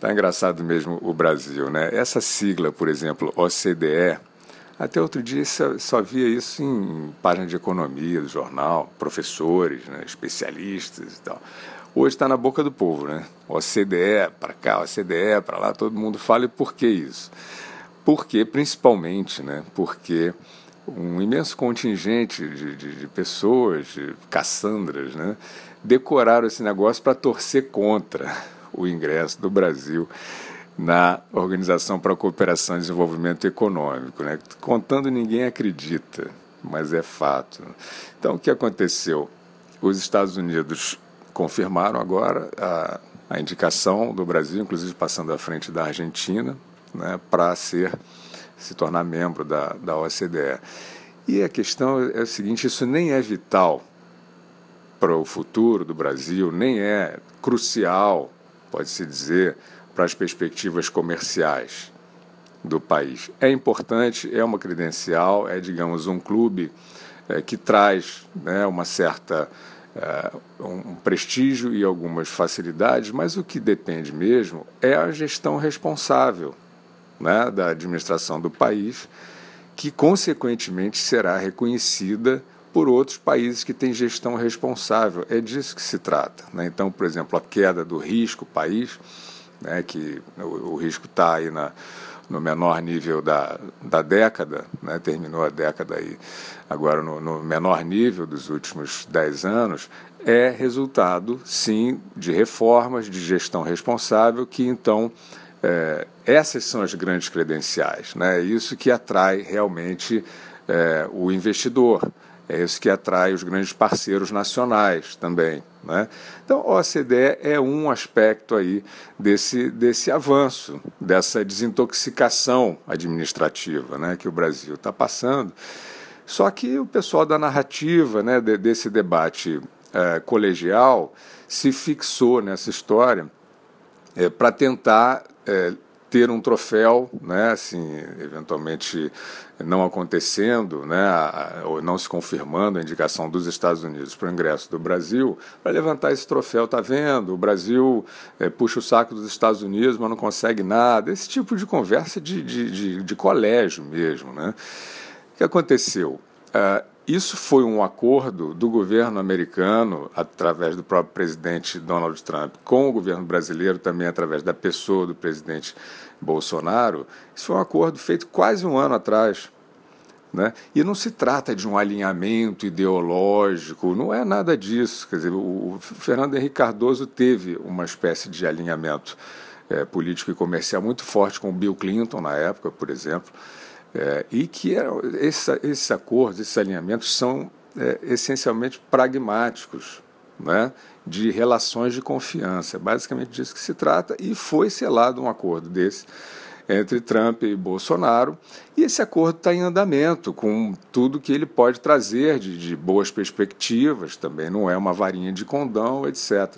Tá engraçado mesmo o Brasil, né? Essa sigla, por exemplo, OCDE, até outro dia só, só via isso em página de economia do jornal, professores, né, especialistas e tal. Hoje está na boca do povo, né? OCDE para cá, OCDE para lá, todo mundo fala. E por que isso? Porque, principalmente, né? Porque um imenso contingente de, de, de pessoas, de caçandras, né? decoraram esse negócio para torcer contra o ingresso do Brasil na Organização para a Cooperação e Desenvolvimento Econômico. Né? Contando, ninguém acredita, mas é fato. Então, o que aconteceu? Os Estados Unidos confirmaram agora a, a indicação do Brasil, inclusive passando à frente da Argentina, né, para ser se tornar membro da, da OCDE. E a questão é a seguinte: isso nem é vital para o futuro do Brasil, nem é crucial, pode-se dizer, para as perspectivas comerciais do país. É importante, é uma credencial, é, digamos, um clube é, que traz né, uma certa é, um prestígio e algumas facilidades, mas o que depende mesmo é a gestão responsável né, da administração do país, que consequentemente será reconhecida por outros países que têm gestão responsável. É disso que se trata. Né? Então, por exemplo, a queda do risco país, né, que o, o risco está aí na, no menor nível da, da década, né, terminou a década aí agora no, no menor nível dos últimos dez anos, é resultado, sim, de reformas, de gestão responsável, que então é, essas são as grandes credenciais. Né? É isso que atrai realmente é, o investidor. É isso que atrai os grandes parceiros nacionais também. Né? Então, a OCDE é um aspecto aí desse, desse avanço, dessa desintoxicação administrativa né, que o Brasil está passando. Só que o pessoal da narrativa né, desse debate é, colegial se fixou nessa história é, para tentar é, ter um troféu, né, assim, eventualmente não acontecendo, né, ou não se confirmando a indicação dos Estados Unidos para o ingresso do Brasil, para levantar esse troféu, tá vendo? O Brasil é, puxa o saco dos Estados Unidos, mas não consegue nada. Esse tipo de conversa de, de, de, de colégio mesmo, né? O que aconteceu? Uh, isso foi um acordo do governo americano, através do próprio presidente Donald Trump, com o governo brasileiro, também através da pessoa do presidente Bolsonaro. Isso foi um acordo feito quase um ano atrás. Né? E não se trata de um alinhamento ideológico, não é nada disso. Quer dizer, o Fernando Henrique Cardoso teve uma espécie de alinhamento é, político e comercial muito forte com o Bill Clinton na época, por exemplo. É, e que era, esse, esses acordos, esses alinhamentos são é, essencialmente pragmáticos, né, de relações de confiança. É basicamente disso que se trata, e foi selado um acordo desse entre Trump e Bolsonaro, e esse acordo está em andamento, com tudo que ele pode trazer de, de boas perspectivas, também não é uma varinha de condão, etc.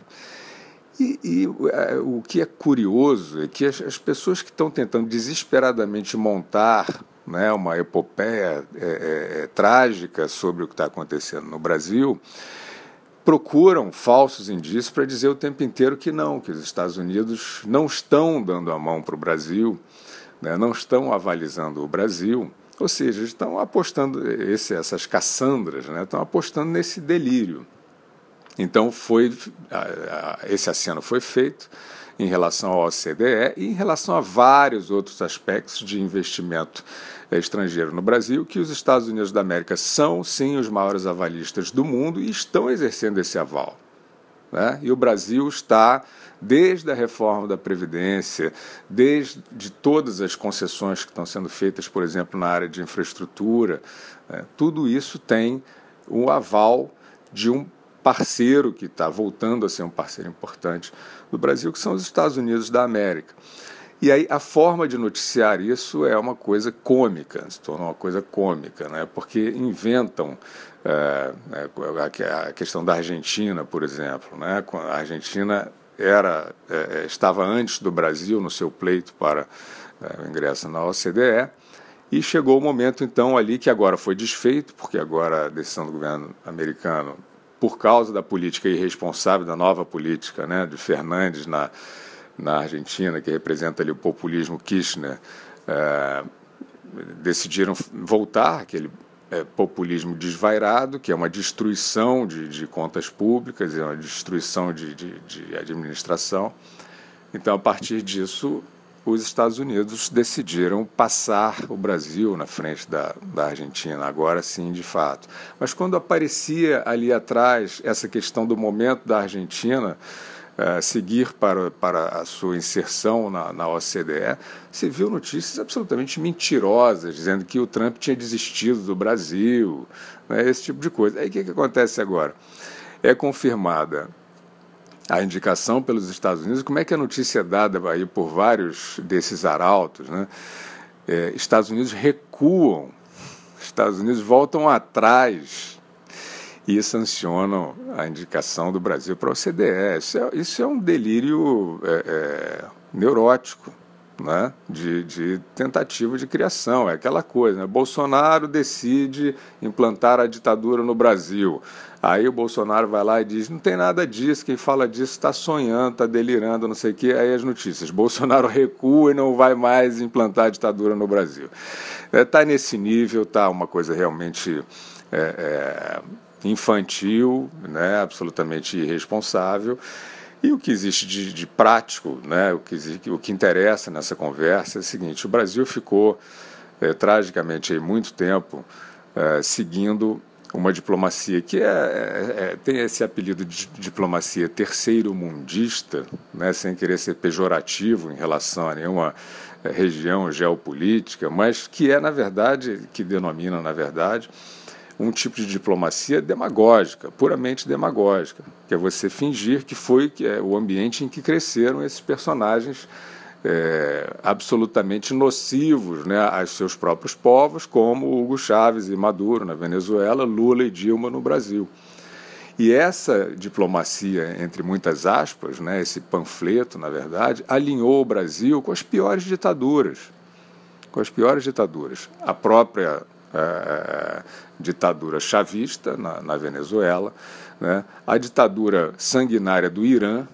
E, e é, o que é curioso é que as pessoas que estão tentando desesperadamente montar né, uma epopeia é, é, é, trágica sobre o que está acontecendo no Brasil, procuram falsos indícios para dizer o tempo inteiro que não, que os Estados Unidos não estão dando a mão para o Brasil, né, não estão avalizando o Brasil, ou seja, estão apostando, esse, essas caçandras, né, estão apostando nesse delírio. Então foi esse aceno foi feito em relação ao OCDE e em relação a vários outros aspectos de investimento estrangeiro no Brasil, que os Estados Unidos da América são, sim, os maiores avalistas do mundo e estão exercendo esse aval. Né? E o Brasil está, desde a reforma da Previdência, desde de todas as concessões que estão sendo feitas, por exemplo, na área de infraestrutura, né? tudo isso tem o aval de um parceiro que está voltando a ser um parceiro importante do Brasil, que são os Estados Unidos da América. E aí a forma de noticiar isso é uma coisa cômica, se tornou uma coisa cômica, né? porque inventam é, a questão da Argentina, por exemplo. Né? A Argentina era, é, estava antes do Brasil no seu pleito para é, o ingresso na OCDE, e chegou o momento, então, ali que agora foi desfeito, porque agora a decisão do governo americano por causa da política irresponsável, da nova política né, de Fernandes na, na Argentina, que representa ali o populismo Kirchner, é, decidiram voltar aquele é, populismo desvairado, que é uma destruição de, de contas públicas, é uma destruição de, de, de administração. Então, a partir disso, os Estados Unidos decidiram passar o Brasil na frente da, da Argentina, agora sim, de fato. Mas quando aparecia ali atrás essa questão do momento da Argentina, Uh, seguir para, para a sua inserção na, na OCDE, se viu notícias absolutamente mentirosas, dizendo que o Trump tinha desistido do Brasil, né, esse tipo de coisa. Aí o que, que acontece agora? É confirmada a indicação pelos Estados Unidos, como é que a notícia é dada aí por vários desses arautos, né? É, Estados Unidos recuam, Estados Unidos voltam atrás e sancionam a indicação do Brasil para a OCDE. Isso é, isso é um delírio é, é, neurótico. Né, de, de, tentativa de criação. É aquela coisa, né? Bolsonaro decide implantar a ditadura no Brasil. Aí o Bolsonaro vai lá e diz: não tem nada disso, quem fala disso está sonhando, está delirando, não sei o quê. Aí as notícias: Bolsonaro recua e não vai mais implantar a ditadura no Brasil. Está é, tá nesse nível, está uma coisa realmente é, é, infantil, né, absolutamente irresponsável. E o que existe de, de prático, né, o, que, o que interessa nessa conversa é o seguinte: o Brasil ficou é, tragicamente muito tempo é, seguindo uma diplomacia que é, é, é, tem esse apelido de diplomacia terceiro-mundista, né, sem querer ser pejorativo em relação a nenhuma é, região geopolítica, mas que é, na verdade, que denomina, na verdade, um tipo de diplomacia demagógica, puramente demagógica, que é você fingir que foi que é o ambiente em que cresceram esses personagens é, absolutamente nocivos né, aos seus próprios povos, como Hugo Chávez e Maduro na Venezuela, Lula e Dilma no Brasil. E essa diplomacia, entre muitas aspas, né, esse panfleto, na verdade, alinhou o Brasil com as piores ditaduras. Com as piores ditaduras. A própria é, ditadura chavista na, na Venezuela, né, a ditadura sanguinária do Irã.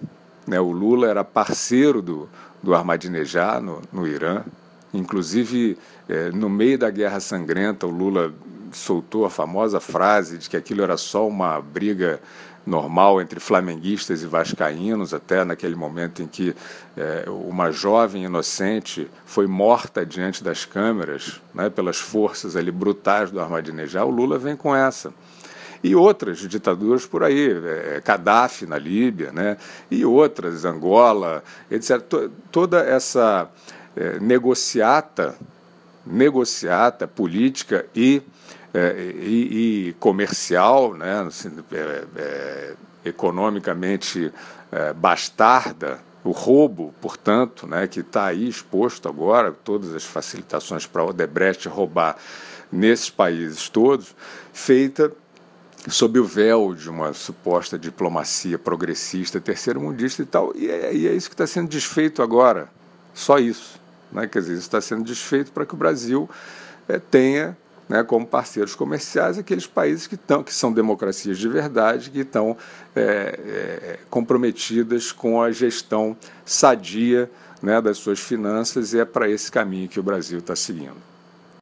Né, o Lula era parceiro do, do Ahmadinejad no, no Irã. Inclusive, é, no meio da Guerra Sangrenta, o Lula soltou a famosa frase de que aquilo era só uma briga normal entre flamenguistas e vascaínos, até naquele momento em que é, uma jovem inocente foi morta diante das câmeras né, pelas forças ali brutais do Ahmadinejad, o Lula vem com essa e outras ditaduras por aí, é, Gaddafi na Líbia, né, e outras, Angola, etc. toda essa é, negociata, negociata política e, é, e, e, comercial, né, assim, é, é, economicamente é, bastarda, o roubo, portanto, né, que está aí exposto agora, todas as facilitações para Odebrecht roubar nesses países todos, feita sob o véu de uma suposta diplomacia progressista, terceiro-mundista e tal. E é, e é isso que está sendo desfeito agora. Só isso. Né? Quer dizer, isso está sendo desfeito para que o Brasil é, tenha né, como parceiros comerciais aqueles países que, tão, que são democracias de verdade, que estão é, é, comprometidas com a gestão sadia né, das suas finanças, e é para esse caminho que o Brasil está seguindo.